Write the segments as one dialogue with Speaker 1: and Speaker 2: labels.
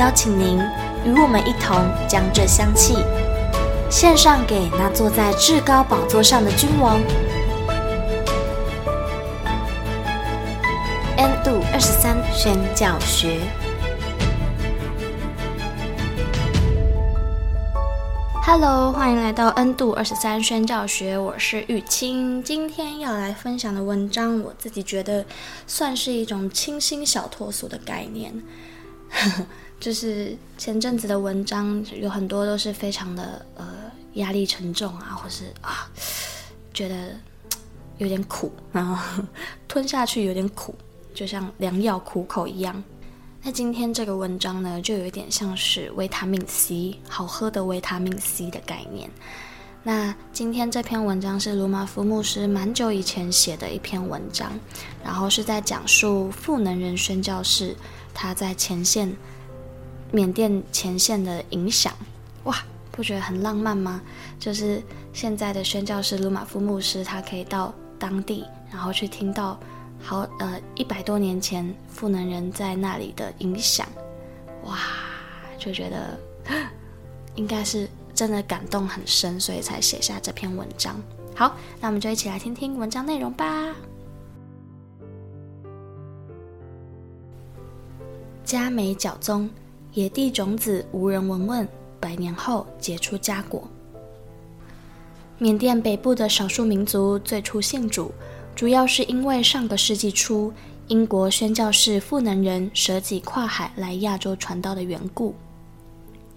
Speaker 1: 邀请您与我们一同将这香气献上给那坐在至高宝座上的君王。N 度二十三宣教学。Hello，欢迎来到 N 度二十三宣教学，我是玉清。今天要来分享的文章，我自己觉得算是一种清新小脱俗的概念。就是前阵子的文章有很多都是非常的呃压力沉重啊，或是啊觉得有点苦，然后吞下去有点苦，就像良药苦口一样。那今天这个文章呢，就有一点像是维他命 C，好喝的维他命 C 的概念。那今天这篇文章是鲁马夫牧师蛮久以前写的一篇文章，然后是在讲述赋能人宣教士他在前线缅甸前线的影响。哇，不觉得很浪漫吗？就是现在的宣教师鲁马夫牧师，他可以到当地，然后去听到。好，呃，一百多年前，赋能人在那里的影响，哇，就觉得应该是真的感动很深，所以才写下这篇文章。好，那我们就一起来听听文章内容吧。加美脚踪，野地种子无人闻问，百年后结出佳果。缅甸北部的少数民族最初信主。主要是因为上个世纪初，英国宣教士富能人舍己跨海来亚洲传道的缘故。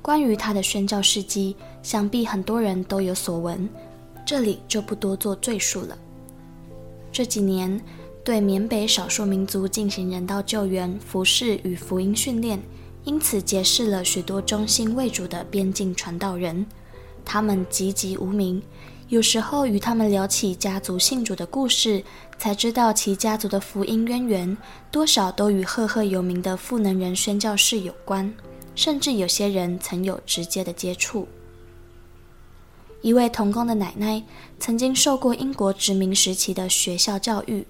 Speaker 1: 关于他的宣教事迹，想必很多人都有所闻，这里就不多做赘述了。这几年，对缅北少数民族进行人道救援、服侍与福音训练，因此结识了许多忠心为主的边境传道人，他们籍籍无名。有时候与他们聊起家族信主的故事，才知道其家族的福音渊源多少都与赫赫有名的赋能人宣教士有关，甚至有些人曾有直接的接触。一位童工的奶奶曾经受过英国殖民时期的学校教育。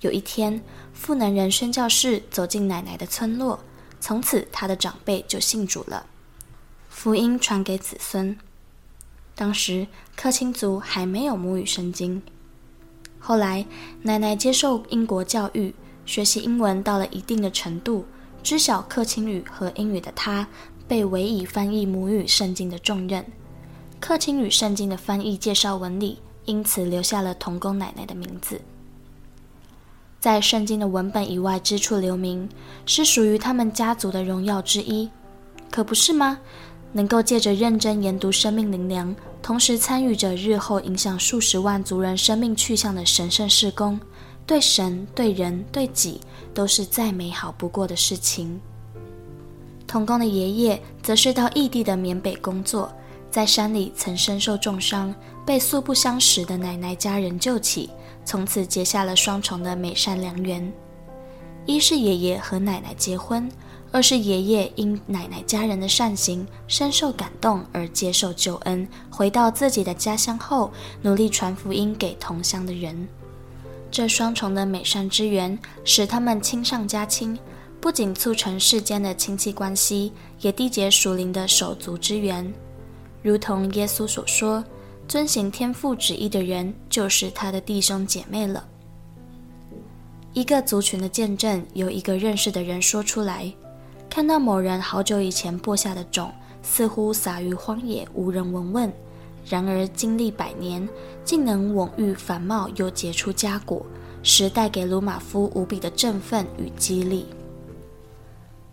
Speaker 1: 有一天，富能人宣教士走进奶奶的村落，从此他的长辈就信主了，福音传给子孙。当时克钦族还没有母语圣经。后来奶奶接受英国教育，学习英文到了一定的程度，知晓克钦语和英语的她，被委以翻译母语圣经的重任。克钦语圣经的翻译介绍文里，因此留下了童工奶奶的名字。在圣经的文本以外之处留名，是属于他们家族的荣耀之一，可不是吗？能够借着认真研读生命灵粮，同时参与着日后影响数十万族人生命去向的神圣事工，对神、对人、对己，都是再美好不过的事情。童工的爷爷则是到异地的缅北工作，在山里曾身受重伤，被素不相识的奶奶家人救起，从此结下了双重的美善良缘。一是爷爷和奶奶结婚。二是爷爷因奶奶家人的善行深受感动而接受救恩，回到自己的家乡后，努力传福音给同乡的人。这双重的美善之缘，使他们亲上加亲，不仅促成世间的亲戚关系，也缔结属灵的手足之缘。如同耶稣所说：“遵行天父旨意的人，就是他的弟兄姐妹了。”一个族群的见证，由一个认识的人说出来。看到某人好久以前播下的种，似乎撒于荒野，无人闻问；然而经历百年，竟能蓊郁繁茂，又结出佳果，时带给鲁马夫无比的振奋与激励。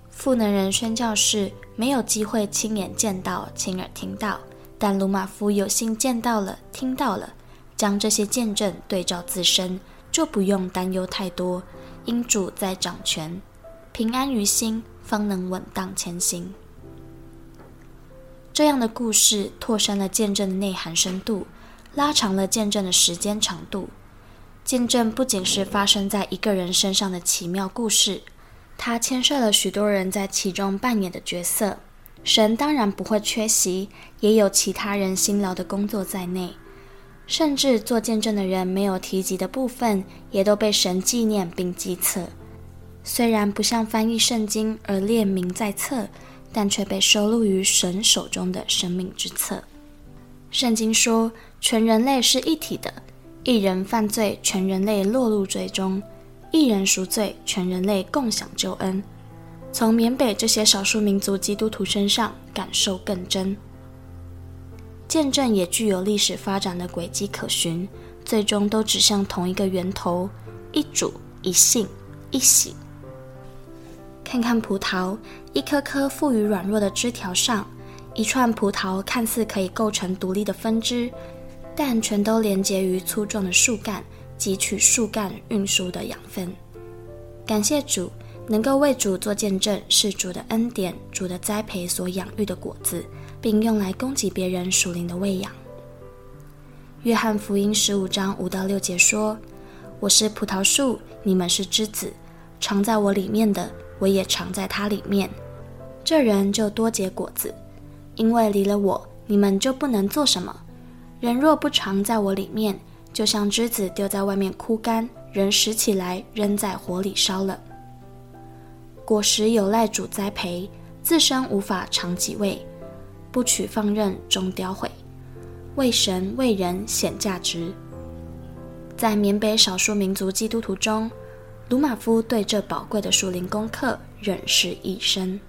Speaker 1: 赋能人宣教士没有机会亲眼见到、亲耳听到，但鲁马夫有幸见到了、听到了，将这些见证对照自身，就不用担忧太多。因主在掌权，平安于心，方能稳当前行。这样的故事拓深了见证的内涵深度，拉长了见证的时间长度。见证不仅是发生在一个人身上的奇妙故事，它牵涉了许多人在其中扮演的角色。神当然不会缺席，也有其他人辛劳的工作在内，甚至做见证的人没有提及的部分，也都被神纪念并记册。虽然不像翻译圣经而列名在册，但却被收录于神手中的生命之册。圣经说，全人类是一体的，一人犯罪，全人类落入罪中；一人赎罪，全人类共享救恩。从缅北这些少数民族基督徒身上感受更真。见证也具有历史发展的轨迹可循，最终都指向同一个源头：一主、一信、一喜。看看葡萄，一颗颗富于软弱的枝条上，一串葡萄看似可以构成独立的分支，但全都连接于粗壮的树干，汲取树干运输的养分。感谢主。能够为主做见证，是主的恩典、主的栽培所养育的果子，并用来供给别人属灵的喂养。约翰福音十五章五到六节说：“我是葡萄树，你们是枝子，常在我里面的，我也常在他里面。这人就多结果子，因为离了我，你们就不能做什么。人若不常在我里面，就像枝子丢在外面枯干，人拾起来扔在火里烧了。”果实有赖主栽培，自身无法长己味，不取放任终凋毁，为神为人显价值。在缅北少数民族基督徒中，鲁马夫对这宝贵的树林功课认识一生。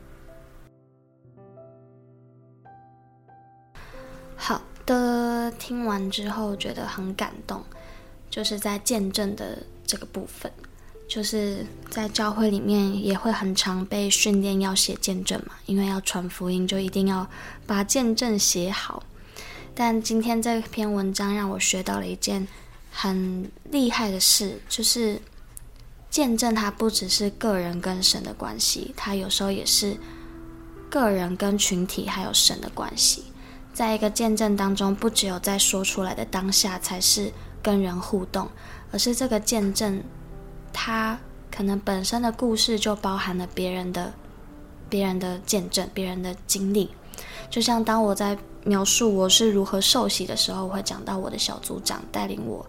Speaker 1: 好的，听完之后觉得很感动，就是在见证的这个部分。就是在教会里面也会很常被训练要写见证嘛，因为要传福音，就一定要把见证写好。但今天这篇文章让我学到了一件很厉害的事，就是见证它不只是个人跟神的关系，它有时候也是个人跟群体还有神的关系。在一个见证当中，不只有在说出来的当下才是跟人互动，而是这个见证。它可能本身的故事就包含了别人的、别人的见证、别人的经历。就像当我在描述我是如何受洗的时候，我会讲到我的小组长带领我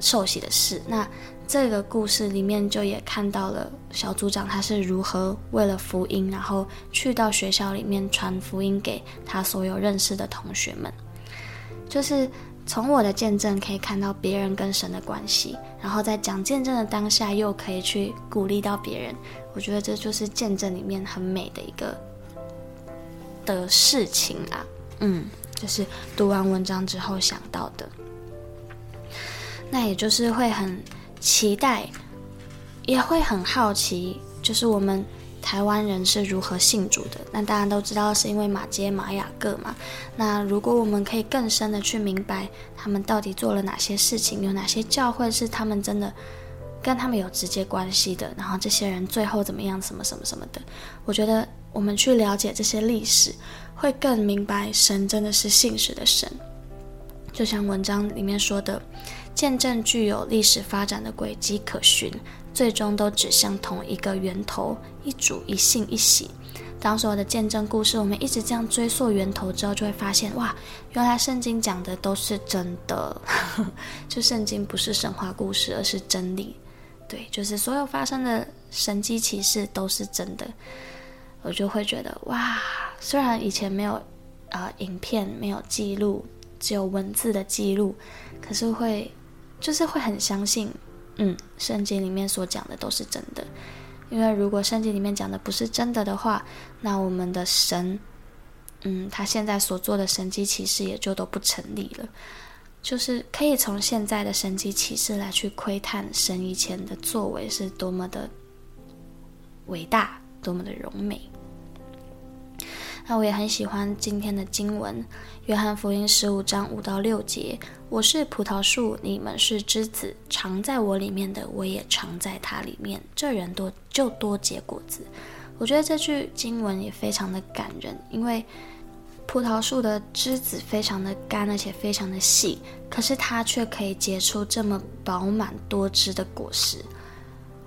Speaker 1: 受洗的事。那这个故事里面就也看到了小组长他是如何为了福音，然后去到学校里面传福音给他所有认识的同学们，就是。从我的见证可以看到别人跟神的关系，然后在讲见证的当下又可以去鼓励到别人，我觉得这就是见证里面很美的一个的事情啊。嗯，就是读完文章之后想到的，那也就是会很期待，也会很好奇，就是我们。台湾人是如何信主的？那大家都知道是因为马街马雅各嘛。那如果我们可以更深的去明白他们到底做了哪些事情，有哪些教会是他们真的跟他们有直接关系的，然后这些人最后怎么样，什么什么什么的，我觉得我们去了解这些历史，会更明白神真的是信实的神。就像文章里面说的，见证具有历史发展的轨迹可循。最终都指向同一个源头，一主一信一喜。当所有的见证故事，我们一直这样追溯源头之后，就会发现，哇，原来圣经讲的都是真的。就圣经不是神话故事，而是真理。对，就是所有发生的神迹奇事都是真的。我就会觉得，哇，虽然以前没有呃影片，没有记录，只有文字的记录，可是会就是会很相信。嗯，圣经里面所讲的都是真的，因为如果圣经里面讲的不是真的的话，那我们的神，嗯，他现在所做的神迹奇事也就都不成立了。就是可以从现在的神迹启示来去窥探神以前的作为是多么的伟大，多么的荣美。那我也很喜欢今天的经文，《约翰福音》十五章五到六节：“我是葡萄树，你们是枝子，常在我里面的，我也常在他里面。这人多就多结果子。”我觉得这句经文也非常的感人，因为葡萄树的枝子非常的干，而且非常的细，可是它却可以结出这么饱满多汁的果实，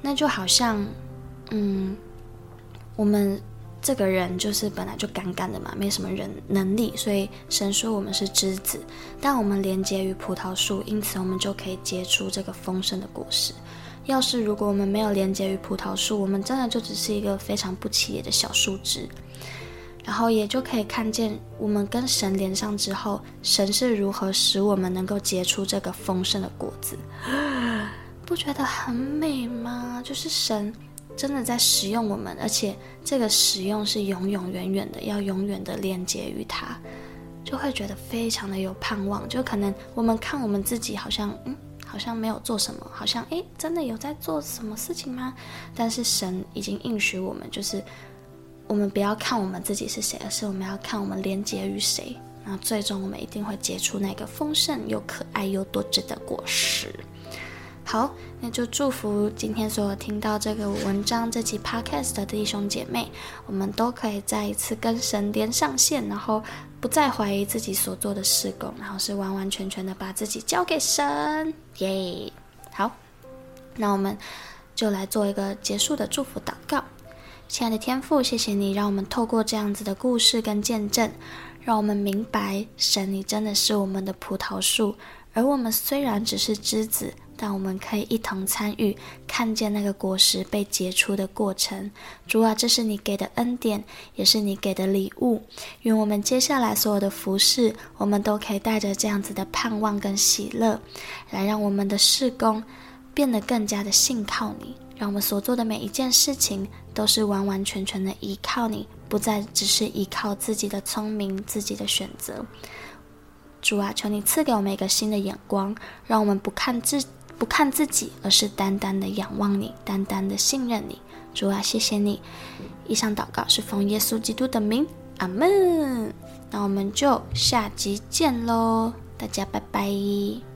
Speaker 1: 那就好像，嗯，我们这个人就是本来就干干的嘛，没什么人能力，所以神说我们是枝子，但我们连接于葡萄树，因此我们就可以结出这个丰盛的果实。要是如果我们没有连接于葡萄树，我们真的就只是一个非常不起眼的小树枝，然后也就可以看见我们跟神连上之后，神是如何使我们能够结出这个丰盛的果子，不觉得很美吗？就是神真的在使用我们，而且这个使用是永永远远的，要永远的连接于他，就会觉得非常的有盼望。就可能我们看我们自己，好像嗯。好像没有做什么，好像诶，真的有在做什么事情吗？但是神已经应许我们，就是我们不要看我们自己是谁，而是我们要看我们连接于谁。那最终我们一定会结出那个丰盛又可爱又多汁的果实。好，那就祝福今天所有听到这个文章、这期 podcast 的弟兄姐妹，我们都可以再一次跟神连上线，然后不再怀疑自己所做的事工，然后是完完全全的把自己交给神。耶、好，那我们就来做一个结束的祝福祷告。亲爱的天父，谢谢你让我们透过这样子的故事跟见证，让我们明白神，你真的是我们的葡萄树，而我们虽然只是枝子。但我们可以一同参与，看见那个果实被结出的过程。主啊，这是你给的恩典，也是你给的礼物。愿我们接下来所有的服饰，我们都可以带着这样子的盼望跟喜乐，来让我们的事工变得更加的信靠你。让我们所做的每一件事情，都是完完全全的依靠你，不再只是依靠自己的聪明、自己的选择。主啊，求你赐给我们一个新的眼光，让我们不看自。不看自己，而是单单的仰望你，单单的信任你。主啊，谢谢你。以上祷告是奉耶稣基督的名，阿门。那我们就下集见喽，大家拜拜。